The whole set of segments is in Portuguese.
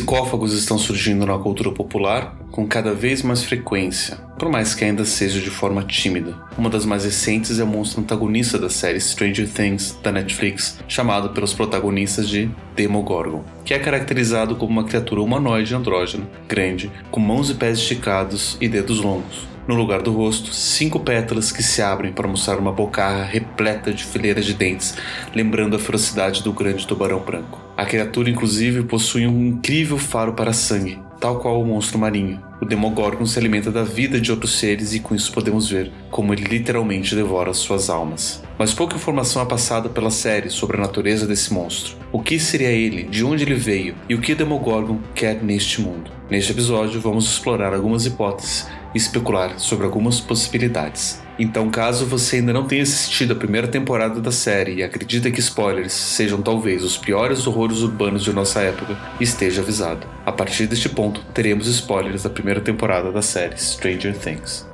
Psicófagos estão surgindo na cultura popular com cada vez mais frequência, por mais que ainda seja de forma tímida. Uma das mais recentes é o monstro antagonista da série Stranger Things da Netflix, chamado pelos protagonistas de Demogorgon, que é caracterizado como uma criatura humanoide andrógena, grande, com mãos e pés esticados e dedos longos. No lugar do rosto, cinco pétalas que se abrem para mostrar uma bocarra repleta de fileiras de dentes, lembrando a ferocidade do grande tubarão branco. A criatura, inclusive, possui um incrível faro para sangue, tal qual o monstro marinho. O Demogorgon se alimenta da vida de outros seres e com isso podemos ver como ele literalmente devora suas almas. Mas pouca informação é passada pela série sobre a natureza desse monstro. O que seria ele, de onde ele veio e o que o Demogorgon quer neste mundo. Neste episódio, vamos explorar algumas hipóteses especular sobre algumas possibilidades. Então, caso você ainda não tenha assistido a primeira temporada da série e acredita que spoilers sejam talvez os piores horrores urbanos de nossa época, esteja avisado. A partir deste ponto, teremos spoilers da primeira temporada da série Stranger Things.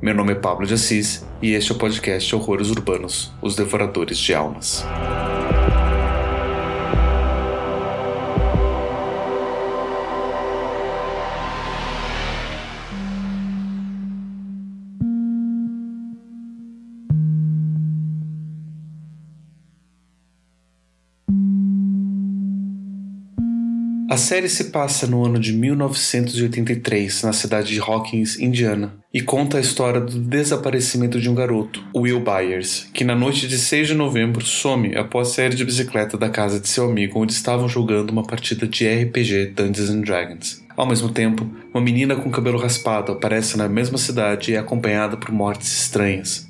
Meu nome é Pablo de Assis e este é o podcast Horrores Urbanos Os Devoradores de Almas. Série se passa no ano de 1983, na cidade de Hawkins, Indiana, e conta a história do desaparecimento de um garoto, Will Byers, que na noite de 6 de novembro some após sair de bicicleta da casa de seu amigo onde estavam jogando uma partida de RPG Dungeons and Dragons. Ao mesmo tempo, uma menina com cabelo raspado aparece na mesma cidade e é acompanhada por mortes estranhas.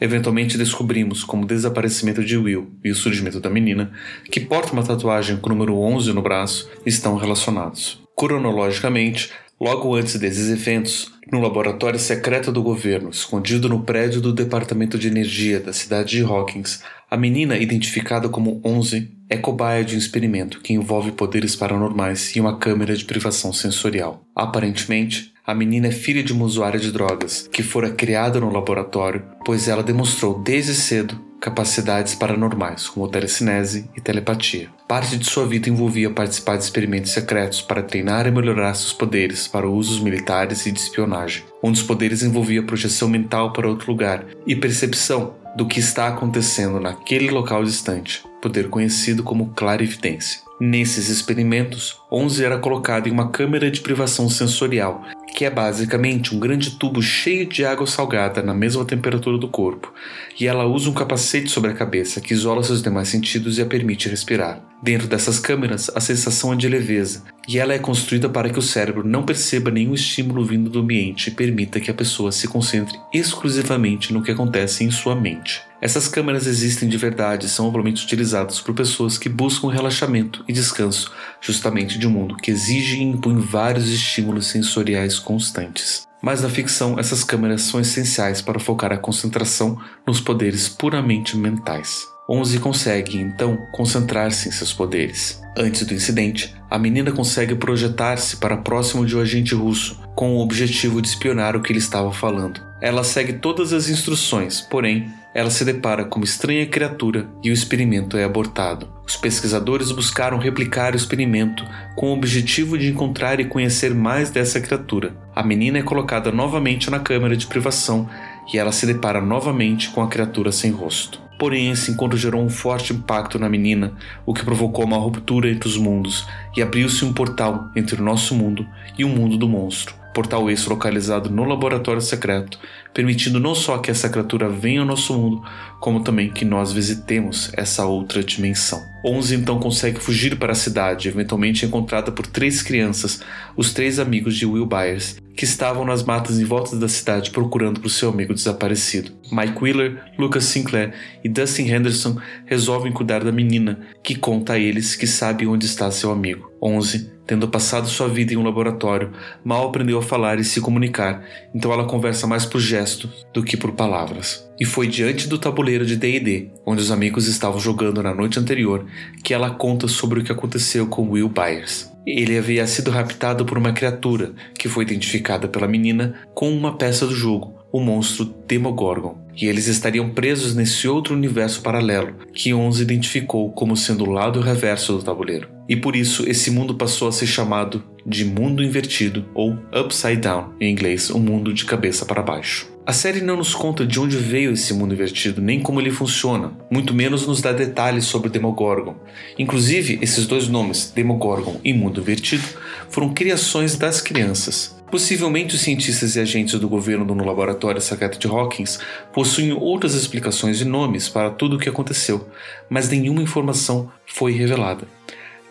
Eventualmente descobrimos, como o desaparecimento de Will e o surgimento da menina, que porta uma tatuagem com o número 11 no braço, estão relacionados. Cronologicamente, logo antes desses eventos, no laboratório secreto do governo, escondido no prédio do Departamento de Energia da cidade de Hawkins, a menina, identificada como 11, é cobaia de um experimento que envolve poderes paranormais e uma câmera de privação sensorial. Aparentemente, a menina é filha de uma usuária de drogas que fora criada no laboratório, pois ela demonstrou desde cedo capacidades paranormais, como telecinese e telepatia. Parte de sua vida envolvia participar de experimentos secretos para treinar e melhorar seus poderes para usos militares e de espionagem. Um dos poderes envolvia projeção mental para outro lugar e percepção do que está acontecendo naquele local distante, poder conhecido como clarividência. Nesses experimentos, 11 era colocado em uma câmera de privação sensorial, que é basicamente um grande tubo cheio de água salgada na mesma temperatura do corpo, e ela usa um capacete sobre a cabeça que isola seus demais sentidos e a permite respirar. Dentro dessas câmeras, a sensação é de leveza, e ela é construída para que o cérebro não perceba nenhum estímulo vindo do ambiente e permita que a pessoa se concentre exclusivamente no que acontece em sua mente. Essas câmeras existem de verdade e são amplamente utilizadas por pessoas que buscam relaxamento e descanso, justamente de um mundo que exige e impõe vários estímulos sensoriais constantes. Mas na ficção, essas câmeras são essenciais para focar a concentração nos poderes puramente mentais. Onze consegue, então, concentrar-se em seus poderes. Antes do incidente, a menina consegue projetar-se para próximo de um agente russo, com o objetivo de espionar o que ele estava falando. Ela segue todas as instruções, porém, ela se depara com uma estranha criatura e o experimento é abortado. Os pesquisadores buscaram replicar o experimento com o objetivo de encontrar e conhecer mais dessa criatura. A menina é colocada novamente na câmara de privação e ela se depara novamente com a criatura sem rosto. Porém, esse encontro gerou um forte impacto na menina, o que provocou uma ruptura entre os mundos e abriu-se um portal entre o nosso mundo e o mundo do monstro. Portal esse localizado no laboratório secreto, permitindo não só que essa criatura venha ao nosso mundo, como também que nós visitemos essa outra dimensão. Onze então consegue fugir para a cidade, eventualmente encontrada por três crianças, os três amigos de Will Byers, que estavam nas matas em volta da cidade procurando por seu amigo desaparecido. Mike Wheeler, Lucas Sinclair e Dustin Henderson resolvem cuidar da menina, que conta a eles que sabe onde está seu amigo. Onze Tendo passado sua vida em um laboratório, mal aprendeu a falar e se comunicar, então ela conversa mais por gesto do que por palavras. E foi diante do tabuleiro de D&D, onde os amigos estavam jogando na noite anterior, que ela conta sobre o que aconteceu com Will Byers. Ele havia sido raptado por uma criatura, que foi identificada pela menina com uma peça do jogo, o monstro Demogorgon, e eles estariam presos nesse outro universo paralelo, que Onze identificou como sendo o lado reverso do tabuleiro. E por isso esse mundo passou a ser chamado de mundo invertido ou upside down, em inglês, o mundo de cabeça para baixo. A série não nos conta de onde veio esse mundo invertido, nem como ele funciona, muito menos nos dá detalhes sobre o Demogorgon. Inclusive, esses dois nomes, Demogorgon e Mundo Invertido, foram criações das crianças. Possivelmente os cientistas e agentes do governo no laboratório secreto de Hawkins possuem outras explicações e nomes para tudo o que aconteceu, mas nenhuma informação foi revelada.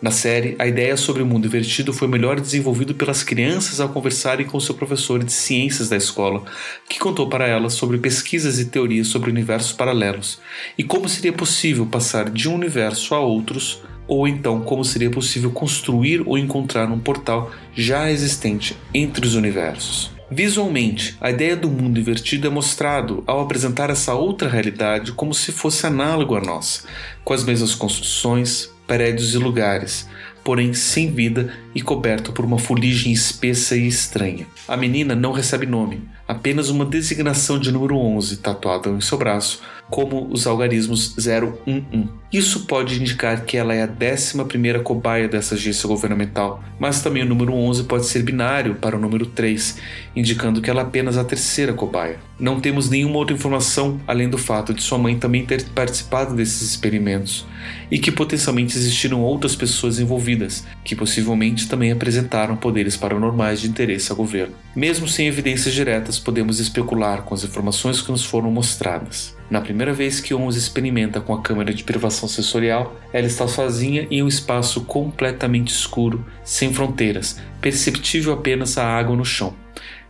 Na série, a ideia sobre o mundo invertido foi melhor desenvolvido pelas crianças ao conversarem com seu professor de ciências da escola, que contou para elas sobre pesquisas e teorias sobre universos paralelos e como seria possível passar de um universo a outros, ou então como seria possível construir ou encontrar um portal já existente entre os universos. Visualmente, a ideia do mundo invertido é mostrado ao apresentar essa outra realidade como se fosse análogo à nossa, com as mesmas construções, prédios e lugares, porém sem vida e coberto por uma fuligem espessa e estranha. A menina não recebe nome, apenas uma designação de número 11 tatuada em seu braço, como os algarismos 011. Isso pode indicar que ela é a 11 cobaia dessa agência governamental, mas também o número 11 pode ser binário para o número 3, indicando que ela é apenas a terceira cobaia. Não temos nenhuma outra informação além do fato de sua mãe também ter participado desses experimentos e que potencialmente existiram outras pessoas envolvidas, que possivelmente também apresentaram poderes paranormais de interesse ao governo. Mesmo sem evidências diretas, podemos especular com as informações que nos foram mostradas. Na primeira vez que Ons experimenta com a câmera de privação sensorial, ela está sozinha em um espaço completamente escuro, sem fronteiras, perceptível apenas a água no chão.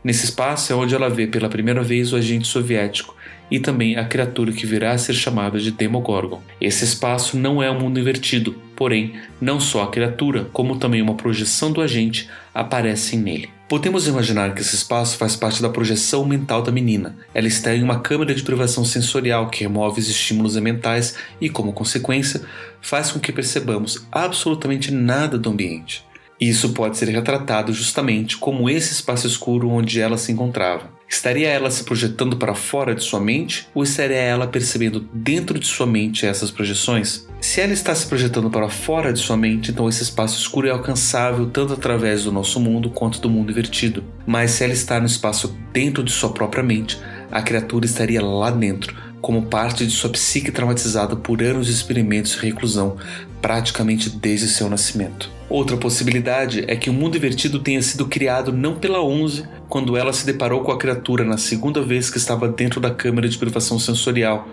Nesse espaço é onde ela vê pela primeira vez o agente soviético e também a criatura que virá a ser chamada de Demogorgon. Esse espaço não é um mundo invertido, porém, não só a criatura, como também uma projeção do agente aparecem nele. Podemos imaginar que esse espaço faz parte da projeção mental da menina. Ela está em uma câmera de privação sensorial que remove os estímulos mentais e, como consequência, faz com que percebamos absolutamente nada do ambiente. Isso pode ser retratado justamente como esse espaço escuro onde ela se encontrava. Estaria ela se projetando para fora de sua mente ou estaria ela percebendo dentro de sua mente essas projeções? Se ela está se projetando para fora de sua mente, então esse espaço escuro é alcançável tanto através do nosso mundo quanto do mundo invertido. Mas se ela está no espaço dentro de sua própria mente, a criatura estaria lá dentro, como parte de sua psique traumatizada por anos de experimentos e reclusão, praticamente desde seu nascimento. Outra possibilidade é que o mundo invertido tenha sido criado não pela Onze quando ela se deparou com a criatura na segunda vez que estava dentro da câmera de privação sensorial,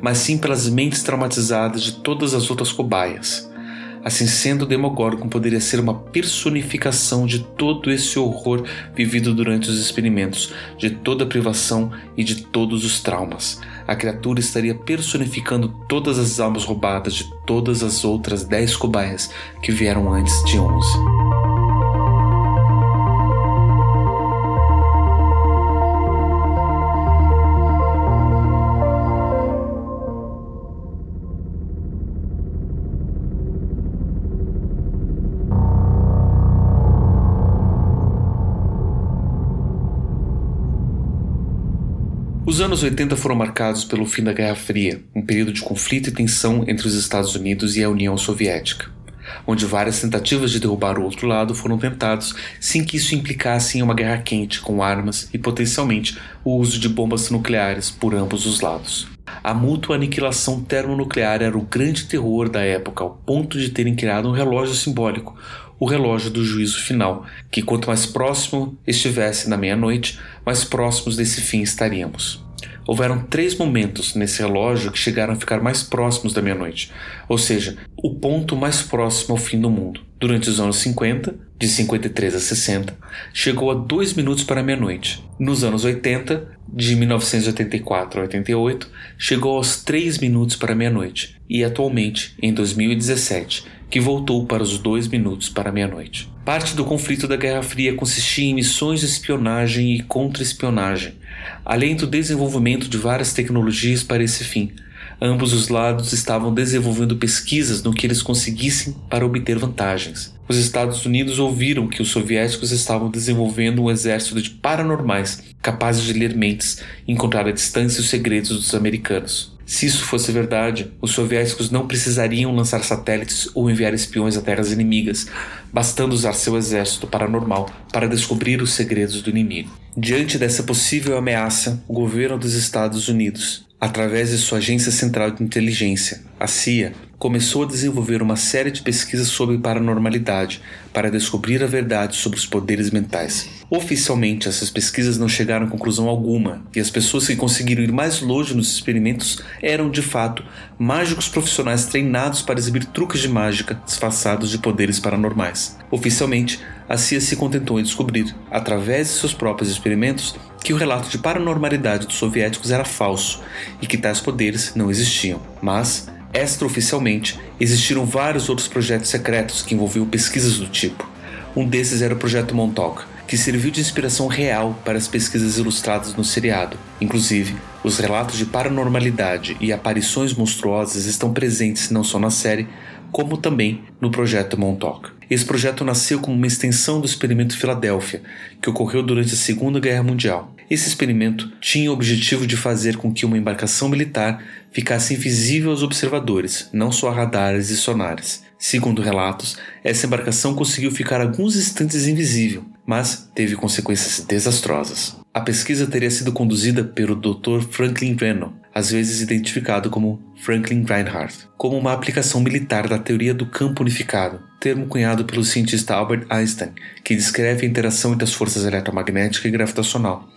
mas sim pelas mentes traumatizadas de todas as outras cobaias. Assim sendo, Demogorgon poderia ser uma personificação de todo esse horror vivido durante os experimentos, de toda a privação e de todos os traumas. A criatura estaria personificando todas as almas roubadas de todas as outras dez cobaias que vieram antes de 11. Anos 80 foram marcados pelo fim da Guerra Fria, um período de conflito e tensão entre os Estados Unidos e a União Soviética, onde várias tentativas de derrubar o outro lado foram tentados sem que isso implicasse em uma guerra quente com armas e potencialmente o uso de bombas nucleares por ambos os lados. A mútua aniquilação termonuclear era o grande terror da época, ao ponto de terem criado um relógio simbólico, o relógio do juízo final, que quanto mais próximo estivesse da meia-noite, mais próximos desse fim estaríamos. Houveram três momentos nesse relógio que chegaram a ficar mais próximos da meia-noite, ou seja, o ponto mais próximo ao fim do mundo. Durante os anos 50, de 53 a 60, chegou a dois minutos para meia-noite. Nos anos 80, de 1984 a 88, chegou aos três minutos para meia-noite. E atualmente, em 2017, que voltou para os dois minutos para meia-noite. Parte do conflito da Guerra Fria consistia em missões de espionagem e contra-espionagem, além do desenvolvimento de várias tecnologias para esse fim. Ambos os lados estavam desenvolvendo pesquisas no que eles conseguissem para obter vantagens. Os Estados Unidos ouviram que os soviéticos estavam desenvolvendo um exército de paranormais capazes de ler mentes e encontrar a distância os segredos dos americanos. Se isso fosse verdade, os soviéticos não precisariam lançar satélites ou enviar espiões a terras inimigas, bastando usar seu exército paranormal para descobrir os segredos do inimigo. Diante dessa possível ameaça, o governo dos Estados Unidos, através de sua Agência Central de Inteligência, a CIA, começou a desenvolver uma série de pesquisas sobre paranormalidade para descobrir a verdade sobre os poderes mentais. Oficialmente, essas pesquisas não chegaram a conclusão alguma, e as pessoas que conseguiram ir mais longe nos experimentos eram, de fato, mágicos profissionais treinados para exibir truques de mágica disfarçados de poderes paranormais. Oficialmente, a CIA se contentou em descobrir, através de seus próprios experimentos, que o relato de paranormalidade dos soviéticos era falso e que tais poderes não existiam. Mas, Extraoficialmente, existiram vários outros projetos secretos que envolviam pesquisas do tipo. Um desses era o Projeto Montauk, que serviu de inspiração real para as pesquisas ilustradas no seriado. Inclusive, os relatos de paranormalidade e aparições monstruosas estão presentes não só na série, como também no Projeto Montauk. Esse projeto nasceu como uma extensão do experimento Filadélfia, que ocorreu durante a Segunda Guerra Mundial. Esse experimento tinha o objetivo de fazer com que uma embarcação militar ficasse invisível aos observadores, não só a radares e sonares. Segundo relatos, essa embarcação conseguiu ficar alguns instantes invisível, mas teve consequências desastrosas. A pesquisa teria sido conduzida pelo Dr. Franklin Reno, às vezes identificado como Franklin Reinhardt, como uma aplicação militar da teoria do campo unificado, termo cunhado pelo cientista Albert Einstein, que descreve a interação entre as forças eletromagnética e gravitacional,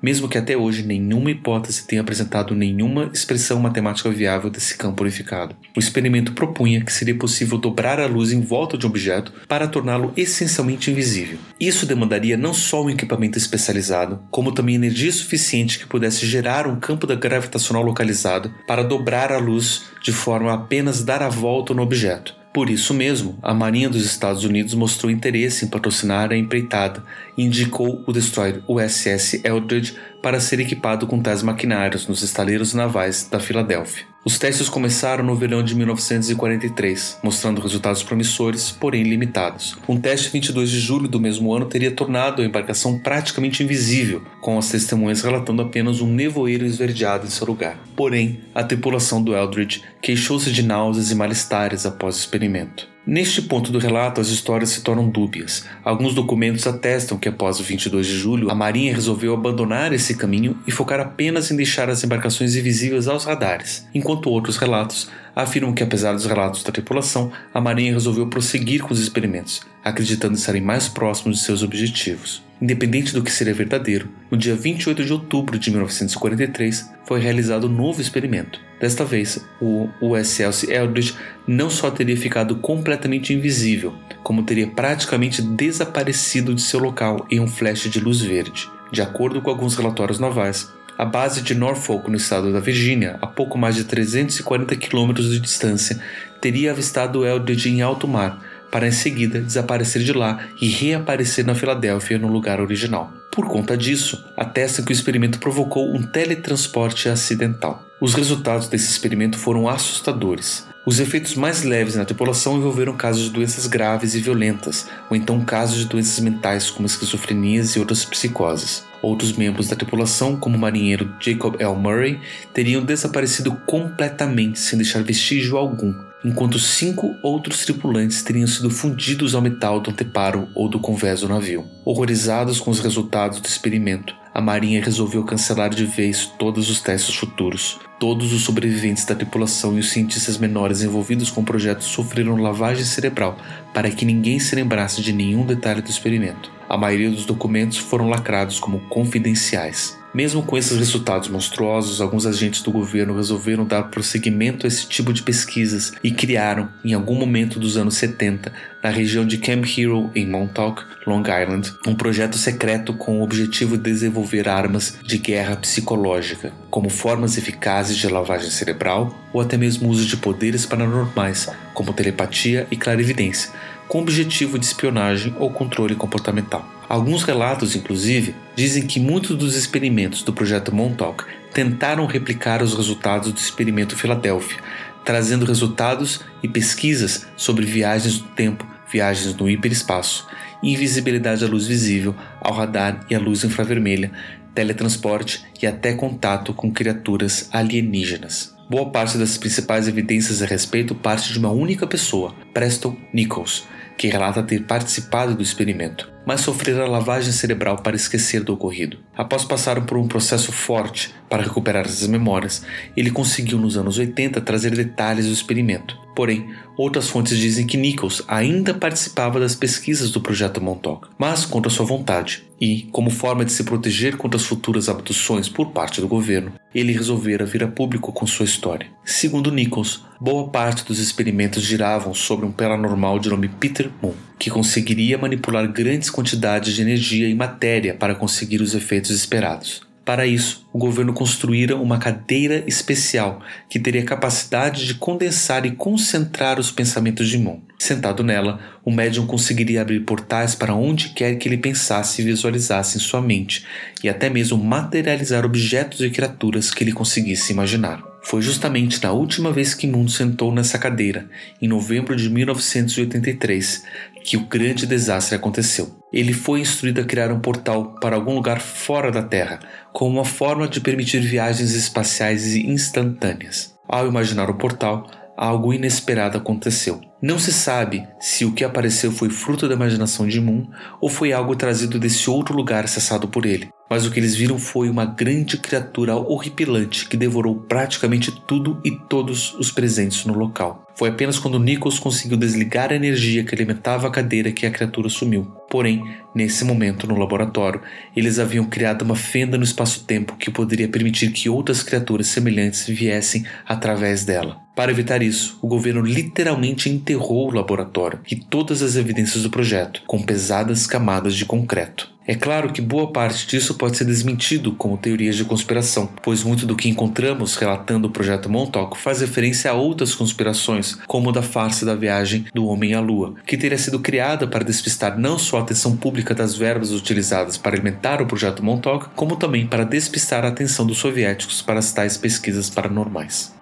mesmo que até hoje nenhuma hipótese tenha apresentado nenhuma expressão matemática viável desse campo unificado. O experimento propunha que seria possível dobrar a luz em volta de um objeto para torná-lo essencialmente invisível. Isso demandaria não só um equipamento especializado, como também energia suficiente que pudesse gerar um campo gravitacional localizado para dobrar a luz de forma a apenas dar a volta no objeto. Por isso mesmo, a Marinha dos Estados Unidos mostrou interesse em patrocinar a empreitada e indicou o destroyer USS Eldridge para ser equipado com tais maquinários nos estaleiros navais da Filadélfia. Os testes começaram no verão de 1943, mostrando resultados promissores, porém limitados. Um teste 22 de julho do mesmo ano teria tornado a embarcação praticamente invisível, com as testemunhas relatando apenas um nevoeiro esverdeado em seu lugar. Porém, a tripulação do Eldridge queixou-se de náuseas e malestares após o experimento. Neste ponto do relato, as histórias se tornam dúbias. Alguns documentos atestam que após o 22 de julho, a Marinha resolveu abandonar esse caminho e focar apenas em deixar as embarcações invisíveis aos radares, enquanto outros relatos afirmam que, apesar dos relatos da tripulação, a Marinha resolveu prosseguir com os experimentos, acreditando estarem mais próximos de seus objetivos. Independente do que seria verdadeiro, no dia 28 de outubro de 1943 foi realizado um novo experimento. Desta vez, o USS Eldridge não só teria ficado completamente invisível, como teria praticamente desaparecido de seu local em um flash de luz verde. De acordo com alguns relatórios navais, a base de Norfolk, no estado da Virgínia, a pouco mais de 340 quilômetros de distância, teria avistado Eldridge em alto mar, para em seguida desaparecer de lá e reaparecer na Filadélfia no lugar original. Por conta disso, atesta que o experimento provocou um teletransporte acidental. Os resultados desse experimento foram assustadores. Os efeitos mais leves na tripulação envolveram casos de doenças graves e violentas, ou então casos de doenças mentais como esquizofrenias e outras psicoses. Outros membros da tripulação, como o marinheiro Jacob L. Murray, teriam desaparecido completamente sem deixar vestígio algum, enquanto cinco outros tripulantes teriam sido fundidos ao metal do anteparo ou do convés do navio. Horrorizados com os resultados do experimento, a Marinha resolveu cancelar de vez todos os testes futuros. Todos os sobreviventes da tripulação e os cientistas menores envolvidos com o projeto sofreram lavagem cerebral para que ninguém se lembrasse de nenhum detalhe do experimento. A maioria dos documentos foram lacrados como confidenciais. Mesmo com esses resultados monstruosos, alguns agentes do governo resolveram dar prosseguimento a esse tipo de pesquisas e criaram, em algum momento dos anos 70, na região de Camp Hero, em Montauk, Long Island, um projeto secreto com o objetivo de desenvolver armas de guerra psicológica, como formas eficazes de lavagem cerebral ou até mesmo uso de poderes paranormais, como telepatia e clarividência, com objetivo de espionagem ou controle comportamental. Alguns relatos, inclusive, dizem que muitos dos experimentos do projeto Montauk tentaram replicar os resultados do experimento Filadélfia, trazendo resultados e pesquisas sobre viagens no tempo, viagens no hiperespaço, invisibilidade à luz visível, ao radar e à luz infravermelha, teletransporte e até contato com criaturas alienígenas. Boa parte das principais evidências a respeito parte de uma única pessoa, Preston Nichols, que relata ter participado do experimento, mas sofrera lavagem cerebral para esquecer do ocorrido. Após passar por um processo forte para recuperar essas memórias, ele conseguiu nos anos 80 trazer detalhes do experimento. Porém, outras fontes dizem que Nichols ainda participava das pesquisas do projeto Montauk, mas contra sua vontade. E, como forma de se proteger contra as futuras abduções por parte do governo, ele resolvera vir a público com sua história. Segundo Nichols, boa parte dos experimentos giravam sobre um paranormal de nome Peter Moon, que conseguiria manipular grandes quantidades de energia e matéria para conseguir os efeitos esperados. Para isso, o governo construíra uma cadeira especial que teria capacidade de condensar e concentrar os pensamentos de Moon. Sentado nela, o médium conseguiria abrir portais para onde quer que ele pensasse e visualizasse em sua mente, e até mesmo materializar objetos e criaturas que ele conseguisse imaginar. Foi justamente na última vez que Moon sentou nessa cadeira, em novembro de 1983, que o grande desastre aconteceu. Ele foi instruído a criar um portal para algum lugar fora da Terra, como uma forma de permitir viagens espaciais instantâneas. Ao imaginar o portal, algo inesperado aconteceu. Não se sabe se o que apareceu foi fruto da imaginação de Moon ou foi algo trazido desse outro lugar acessado por ele. Mas o que eles viram foi uma grande criatura horripilante que devorou praticamente tudo e todos os presentes no local. Foi apenas quando Nichols conseguiu desligar a energia que alimentava a cadeira que a criatura sumiu. Porém, nesse momento no laboratório, eles haviam criado uma fenda no espaço-tempo que poderia permitir que outras criaturas semelhantes viessem através dela. Para evitar isso, o governo literalmente enterrou o laboratório e todas as evidências do projeto com pesadas camadas de concreto. É claro que boa parte disso pode ser desmentido como teorias de conspiração, pois muito do que encontramos relatando o projeto Montauk faz referência a outras conspirações, como a da farsa da viagem do homem à lua, que teria sido criada para despistar não só a atenção pública das verbas utilizadas para alimentar o projeto Montauk, como também para despistar a atenção dos soviéticos para as tais pesquisas paranormais.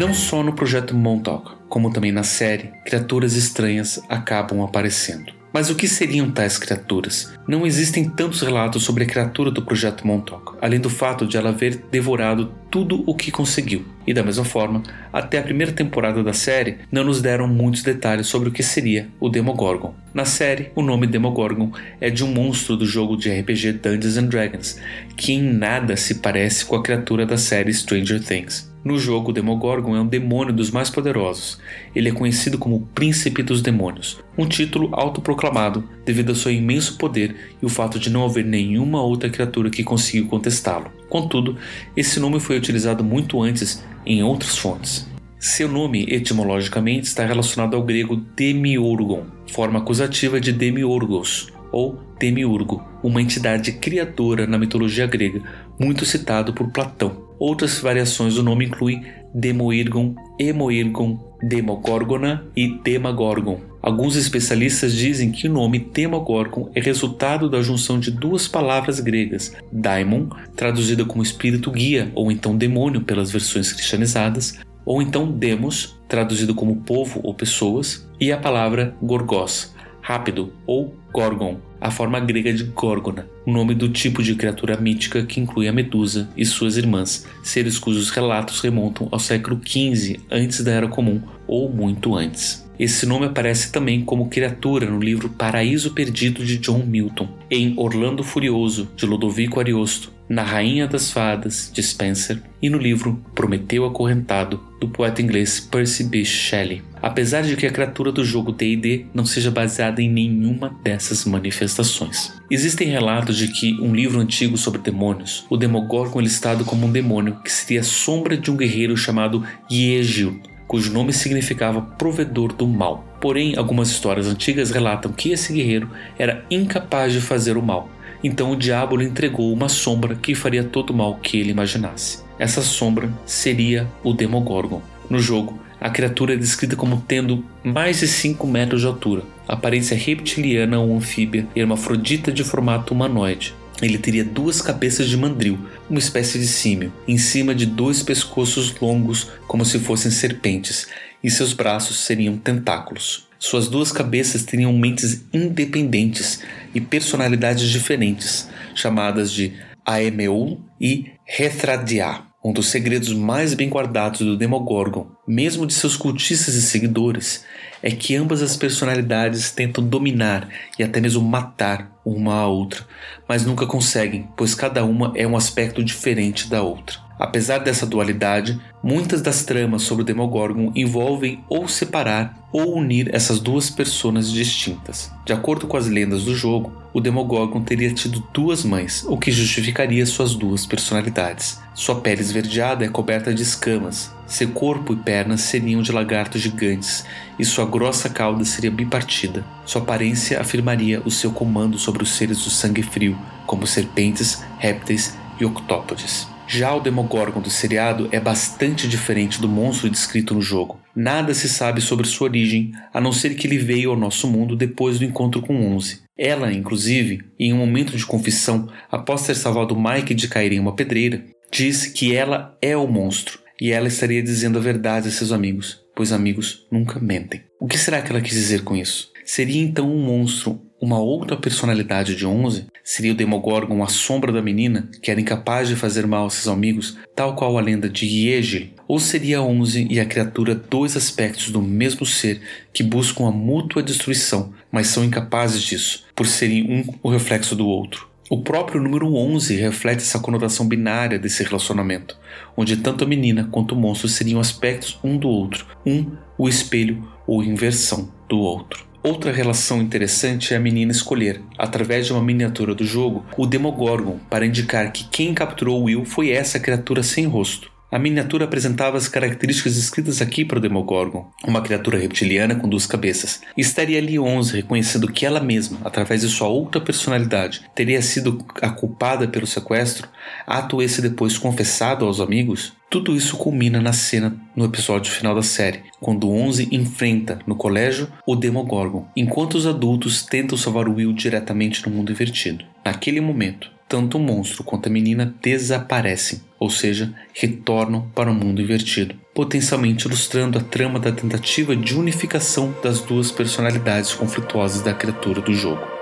Não só no projeto Montauk, como também na série, criaturas estranhas acabam aparecendo. Mas o que seriam tais criaturas? Não existem tantos relatos sobre a criatura do projeto Montauk, além do fato de ela haver devorado tudo o que conseguiu. E da mesma forma, até a primeira temporada da série não nos deram muitos detalhes sobre o que seria o Demogorgon. Na série, o nome Demogorgon é de um monstro do jogo de RPG Dungeons and Dragons, que em nada se parece com a criatura da série Stranger Things. No jogo, o Demogorgon é um demônio dos mais poderosos. Ele é conhecido como Príncipe dos Demônios, um título autoproclamado devido ao seu imenso poder e o fato de não haver nenhuma outra criatura que conseguiu contestá-lo. Contudo, esse nome foi utilizado muito antes em outras fontes. Seu nome, etimologicamente, está relacionado ao grego Demiurgon, forma acusativa de Demiurgos, ou Demiurgo, uma entidade criadora na mitologia grega, muito citado por Platão. Outras variações do nome incluem Demoirgon, Emoirgon, Demogorgona e Demagorgon. Alguns especialistas dizem que o nome Demogorgon é resultado da junção de duas palavras gregas, daimon, traduzida como espírito guia ou então demônio pelas versões cristianizadas, ou então demos, traduzido como povo ou pessoas, e a palavra gorgos, rápido ou gorgon, a forma grega de Górgona, o nome do tipo de criatura mítica que inclui a Medusa e suas irmãs, seres cujos relatos remontam ao século XV antes da Era Comum ou muito antes. Esse nome aparece também como criatura no livro Paraíso Perdido de John Milton, em Orlando Furioso de Lodovico Ariosto, na Rainha das Fadas de Spencer e no livro Prometeu Acorrentado do poeta inglês Percy Bysshe Shelley. Apesar de que a criatura do jogo D&D não seja baseada em nenhuma dessas manifestações. Existem relatos de que um livro antigo sobre demônios, o Demogorgon é listado como um demônio que seria a sombra de um guerreiro chamado Yegil, cujo nome significava provedor do mal. Porém, algumas histórias antigas relatam que esse guerreiro era incapaz de fazer o mal. Então o diabo lhe entregou uma sombra que faria todo o mal que ele imaginasse. Essa sombra seria o Demogorgon. No jogo, A criatura é descrita como tendo mais de 5 metros de altura, aparência reptiliana ou anfíbia e hermafrodita de formato humanoide. Ele teria duas cabeças de mandril, uma espécie de símio, em cima de dois pescoços longos como se fossem serpentes, e seus braços seriam tentáculos. Suas duas cabeças teriam mentes independentes e personalidades diferentes, chamadas de Aemeul e Hethradia. Um dos segredos mais bem guardados do Demogorgon, mesmo de seus cultistas e seguidores, é que ambas as personalidades tentam dominar e até mesmo matar uma a outra, mas nunca conseguem, pois cada uma é um aspecto diferente da outra. Apesar dessa dualidade, muitas das tramas sobre o Demogorgon envolvem ou separar ou unir essas duas personas distintas. De acordo com as lendas do jogo, o Demogorgon teria tido duas mães, o que justificaria suas duas personalidades. Sua pele esverdeada é coberta de escamas, seu corpo e pernas seriam de lagartos gigantes e sua grossa cauda seria bipartida. Sua aparência afirmaria o seu comando sobre os seres do sangue frio, como serpentes, répteis e octópodes. Já o Demogorgon do seriado é bastante diferente do monstro descrito no jogo. Nada se sabe sobre sua origem, a não ser que ele veio ao nosso mundo depois do encontro com Onze. Ela, inclusive, em um momento de confissão, após ter salvado Mike de cair em uma pedreira, diz que ela é o monstro e ela estaria dizendo a verdade a seus amigos, pois amigos nunca mentem. O que será que ela quis dizer com isso? Seria então um monstro uma outra personalidade de Onze? Seria o Demogorgon a sombra da menina, que era incapaz de fazer mal a seus amigos, tal qual a lenda de Yegel? Ou seria Onze e a criatura dois aspectos do mesmo ser que buscam a mútua destruição, mas são incapazes disso, por serem um o reflexo do outro? O próprio número 11 reflete essa conotação binária desse relacionamento, onde tanto a menina quanto o monstro seriam aspectos um do outro, um o espelho ou inversão do outro. Outra relação interessante é a menina escolher, através de uma miniatura do jogo, o Demogorgon para indicar que quem capturou Will foi essa criatura sem rosto. A miniatura apresentava as características descritas aqui para o Demogorgon, uma criatura reptiliana com duas cabeças. Estaria ali 11 reconhecendo que ela mesma, através de sua outra personalidade, teria sido a culpada pelo sequestro, ato esse depois confessado aos amigos? Tudo isso culmina na cena no episódio final da série, quando 11 enfrenta no colégio o Demogorgon, enquanto os adultos tentam salvar Will diretamente no mundo invertido. Naquele momento, tanto o monstro quanto a menina desaparecem, ou seja, retornam para o mundo invertido, potencialmente ilustrando a trama da tentativa de unificação das duas personalidades conflituosas da criatura do jogo.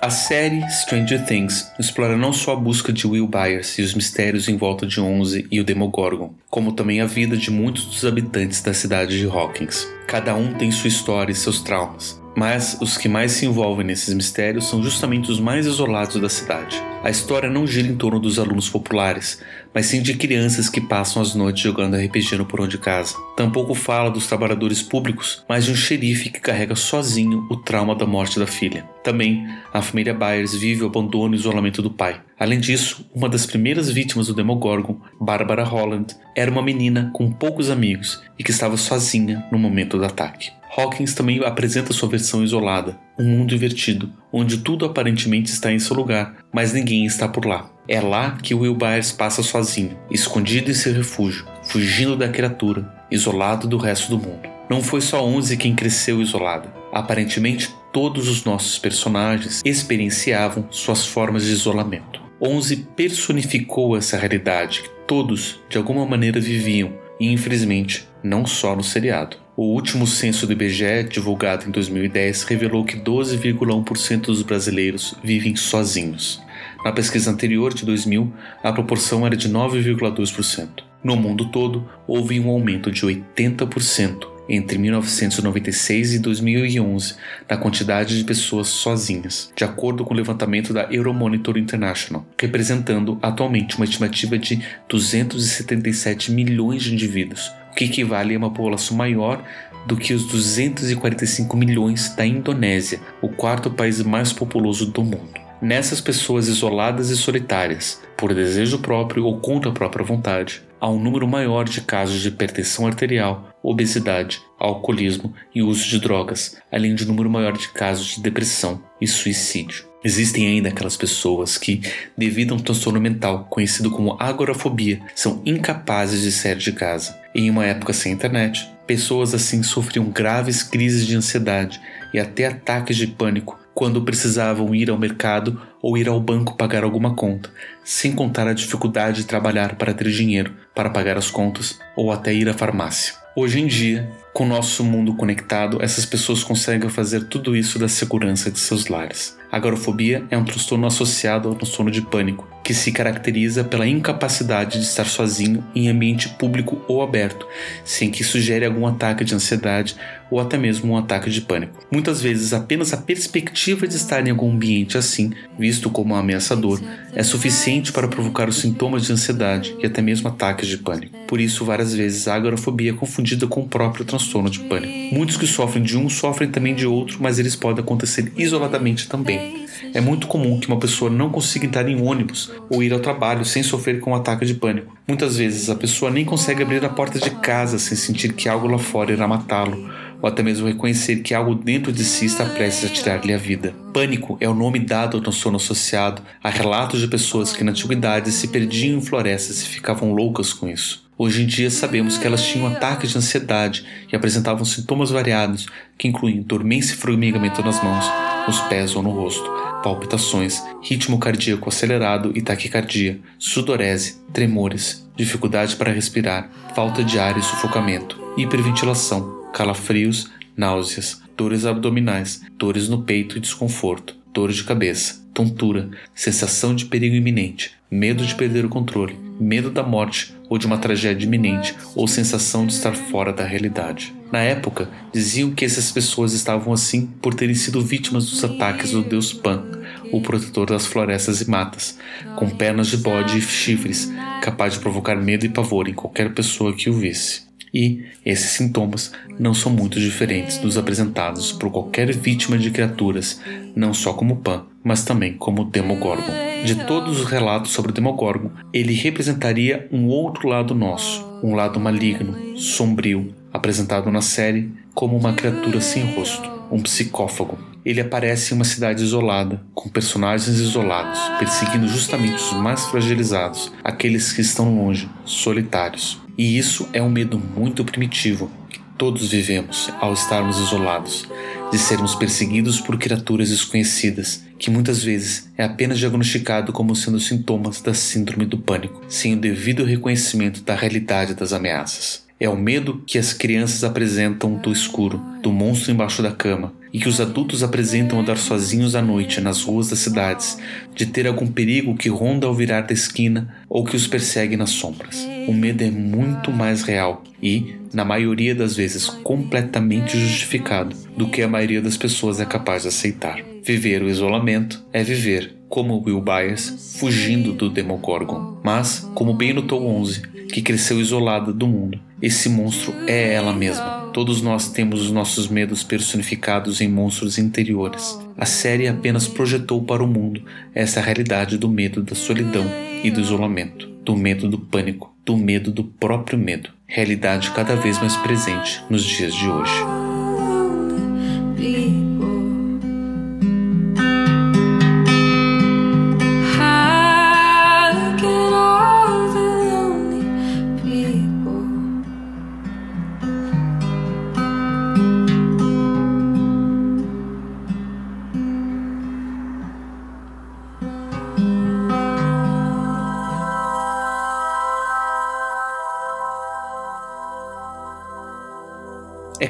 A série Stranger Things explora não só a busca de Will Byers e os mistérios em volta de Onze e o Demogorgon, como também a vida de muitos dos habitantes da cidade de Hawkins. Cada um tem sua história e seus traumas, mas os que mais se envolvem nesses mistérios são justamente os mais isolados da cidade. A história não gira em torno dos alunos populares, mas sim de crianças que passam as noites jogando RPG no porão de casa. Tampouco fala dos trabalhadores públicos, mas de um xerife que carrega sozinho o trauma da morte da filha. Também, a família Byers vive o abandono e isolamento do pai. Além disso, uma das primeiras vítimas do Demogorgon, Barbara Holland, era uma menina com poucos amigos e que estava sozinha no momento do ataque. Hawkins também apresenta sua versão isolada, um mundo invertido, onde tudo aparentemente está em seu lugar, mas ninguém está por lá. É lá que Will Byers passa sozinho, escondido em seu refúgio, fugindo da criatura, isolado do resto do mundo. Não foi só Onze quem cresceu isolada. Aparentemente, todos os nossos personagens experienciavam suas formas de isolamento. Onze personificou essa realidade que todos, de alguma maneira, viviam, e infelizmente, não só no seriado. O último censo do IBGE, divulgado em 2010, revelou que 12,1% dos brasileiros vivem sozinhos. Na pesquisa anterior, de 2000, a proporção era de 9,2%. No mundo todo, houve um aumento de 80% entre 1996 e 2011 na quantidade de pessoas sozinhas, de acordo com o levantamento da Euromonitor International, representando atualmente uma estimativa de 277 milhões de indivíduos, o que equivale a uma população maior do que os 245 milhões da Indonésia, o quarto país mais populoso do mundo. Nessas pessoas isoladas e solitárias, por desejo próprio ou contra a própria vontade, há um número maior de casos de hipertensão arterial, obesidade, alcoolismo e uso de drogas, além de um número maior de casos de depressão e suicídio. Existem ainda aquelas pessoas que, devido a um transtorno mental conhecido como agorafobia, são incapazes de sair de casa. Em uma época sem internet, pessoas assim sofriam graves crises de ansiedade e até ataques de pânico quando precisavam ir ao mercado ou ir ao banco pagar alguma conta, sem contar a dificuldade de trabalhar para ter dinheiro para pagar as contas ou até ir à farmácia. Hoje em dia, com o nosso mundo conectado, essas pessoas conseguem fazer tudo isso da segurança de seus lares. A agorafobia é um transtorno associado ao transtorno de pânico, que se caracteriza pela incapacidade de estar sozinho em ambiente público ou aberto, sem que isso gere algum ataque de ansiedade ou até mesmo um ataque de pânico. Muitas vezes, apenas a perspectiva de estar em algum ambiente assim, visto como ameaçador, é suficiente para provocar os sintomas de ansiedade e até mesmo ataques de pânico. Por isso, várias vezes a agorafobia é confundida com o próprio transtorno de pânico. Muitos que sofrem de um sofrem também de outro, mas eles podem acontecer isoladamente também. É muito comum que uma pessoa não consiga entrar em ônibus ou ir ao trabalho sem sofrer com um ataque de pânico. Muitas vezes a pessoa nem consegue abrir a porta de casa sem sentir que algo lá fora irá matá-lo ou até mesmo reconhecer que algo dentro de si está prestes a tirar-lhe a vida. Pânico é o nome dado ao transtorno associado a relatos de pessoas que na antiguidade se perdiam em florestas e ficavam loucas com isso. Hoje em dia sabemos que elas tinham ataques de ansiedade e apresentavam sintomas variados, que incluem dormência e formigamento nas mãos, nos pés ou no rosto, palpitações, ritmo cardíaco acelerado e taquicardia, sudorese, tremores, dificuldade para respirar, falta de ar e sufocamento, hiperventilação, calafrios, náuseas, dores abdominais, dores no peito e desconforto, dor de cabeça, tontura, sensação de perigo iminente, medo de perder o controle, medo da morte ou de uma tragédia iminente ou sensação de estar fora da realidade. Na época, diziam que essas pessoas estavam assim por terem sido vítimas dos ataques do deus Pan, o protetor das florestas e matas, com pernas de bode e chifres, capaz de provocar medo e pavor em qualquer pessoa que o visse. E esses sintomas não são muito diferentes dos apresentados por qualquer vítima de criaturas, não só como Pan, mas também como Demogorgon. De todos os relatos sobre Demogorgon, ele representaria um outro lado nosso, um lado maligno, sombrio, apresentado na série como uma criatura sem rosto, um psicófago. Ele aparece em uma cidade isolada, com personagens isolados, perseguindo justamente os mais fragilizados, aqueles que estão longe, solitários. E isso é um medo muito primitivo que todos vivemos ao estarmos isolados, de sermos perseguidos por criaturas desconhecidas, que muitas vezes é apenas diagnosticado como sendo sintomas da síndrome do pânico, sem o devido reconhecimento da realidade das ameaças. É o medo que as crianças apresentam do escuro, do monstro embaixo da cama, e que os adultos apresentam andar sozinhos à noite nas ruas das cidades, de ter algum perigo que ronda ao virar da esquina ou que os persegue nas sombras. O medo é muito mais real e, na maioria das vezes, completamente justificado do que a maioria das pessoas é capaz de aceitar. Viver o isolamento é viver, como Will Byers, fugindo do Demogorgon. Mas, como bem notou 11, que cresceu isolada do mundo, esse monstro é ela mesma. Todos nós temos os nossos medos personificados em monstros interiores. A série apenas projetou para o mundo essa realidade do medo da solidão e do isolamento, do medo do pânico, do medo do próprio medo, realidade cada vez mais presente nos dias de hoje.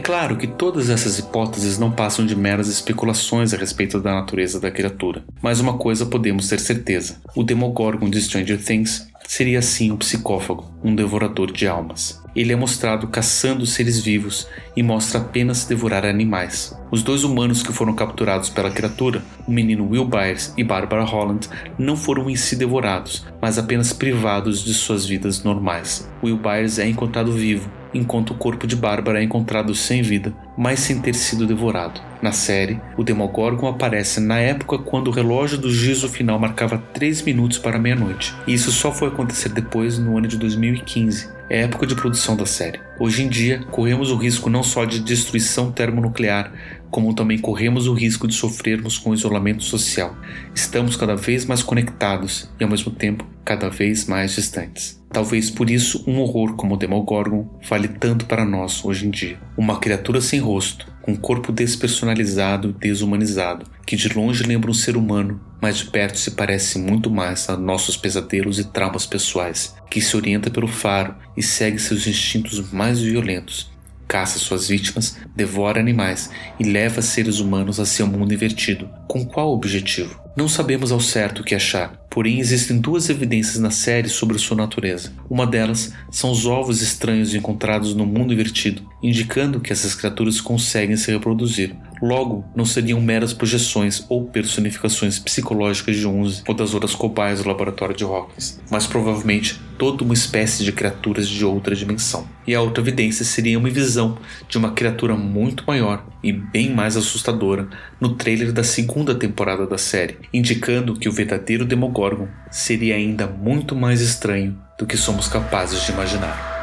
Claro que todas essas hipóteses não passam de meras especulações a respeito da natureza da criatura, mas uma coisa podemos ter certeza: o Demogorgon de Stranger Things seria sim um psicófago, um devorador de almas. Ele é mostrado caçando seres vivos e mostra apenas devorar animais. Os dois humanos que foram capturados pela criatura, o menino Will Byers e Barbara Holland, não foram em si devorados, mas apenas privados de suas vidas normais. Will Byers é encontrado vivo enquanto o corpo de Bárbara é encontrado sem vida, mas sem ter sido devorado. Na série, o Demogorgon aparece na época quando o relógio do gizo final marcava 3 minutos para meia-noite, e isso só foi acontecer depois no ano de 2015, é época de produção da série. Hoje em dia, corremos o risco não só de destruição termonuclear, como também corremos o risco de sofrermos com o isolamento social. Estamos cada vez mais conectados e, ao mesmo tempo, cada vez mais distantes. Talvez por isso um horror como o Demogorgon vale tanto para nós hoje em dia. Uma criatura sem rosto, com corpo despersonalizado desumanizado, que de longe lembra um ser humano, mas de perto se parece muito mais a nossos pesadelos e traumas pessoais, que se orienta pelo faro e segue seus instintos mais violentos, caça suas vítimas, devora animais e leva seres humanos a seu mundo invertido. Com qual objetivo? Não sabemos ao certo o que achar, porém existem duas evidências na série sobre sua natureza. Uma delas são os ovos estranhos encontrados no mundo invertido, indicando que essas criaturas conseguem se reproduzir. Logo, não seriam meras projeções ou personificações psicológicas de Unze ou das outras cobaias do laboratório de Hawkins, mas provavelmente toda uma espécie de criaturas de outra dimensão. E a outra evidência seria uma visão de uma criatura muito maior e bem mais assustadora no trailer da segunda temporada da série, indicando que o verdadeiro Demogorgon seria ainda muito mais estranho do que somos capazes de imaginar.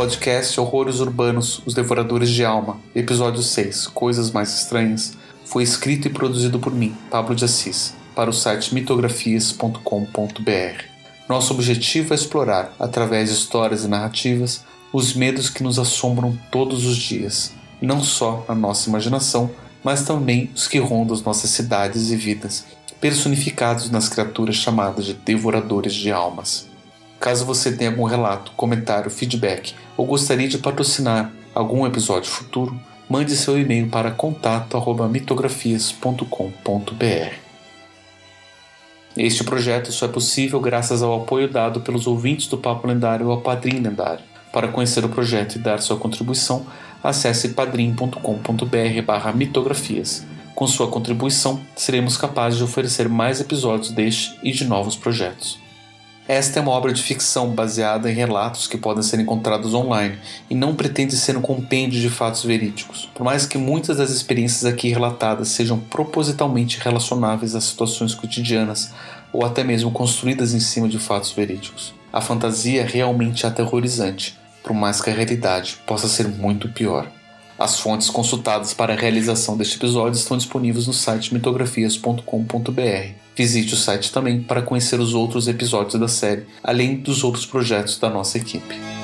Podcast Horrores Urbanos, Os Devoradores de Alma, episódio 6, Coisas Mais Estranhas, foi escrito e produzido por mim, Pablo de Assis, para o site mitografias.com.br. Nosso objetivo é explorar, através de histórias e narrativas, os medos que nos assombram todos os dias, não só na nossa imaginação, mas também os que rondam as nossas cidades e vidas, personificados nas criaturas chamadas de devoradores de almas. Caso você tenha algum relato, comentário, feedback ou gostaria de patrocinar algum episódio futuro, mande seu e-mail para contato@mitografias.com.br. Este projeto só é possível graças ao apoio dado pelos ouvintes do Papo Lendário ao Padrim Lendário. Para conhecer o projeto e dar sua contribuição, acesse padrim.com.br/mitografias. Com sua contribuição, seremos capazes de oferecer mais episódios deste e de novos projetos. Esta é uma obra de ficção baseada em relatos que podem ser encontrados online e não pretende ser um compêndio de fatos verídicos, por mais que muitas das experiências aqui relatadas sejam propositalmente relacionáveis a situações cotidianas ou até mesmo construídas em cima de fatos verídicos. A fantasia é realmente aterrorizante, por mais que a realidade possa ser muito pior. As fontes consultadas para a realização deste episódio estão disponíveis no site mitografias.com.br. Visite o site também para conhecer os outros episódios da série, além dos outros projetos da nossa equipe.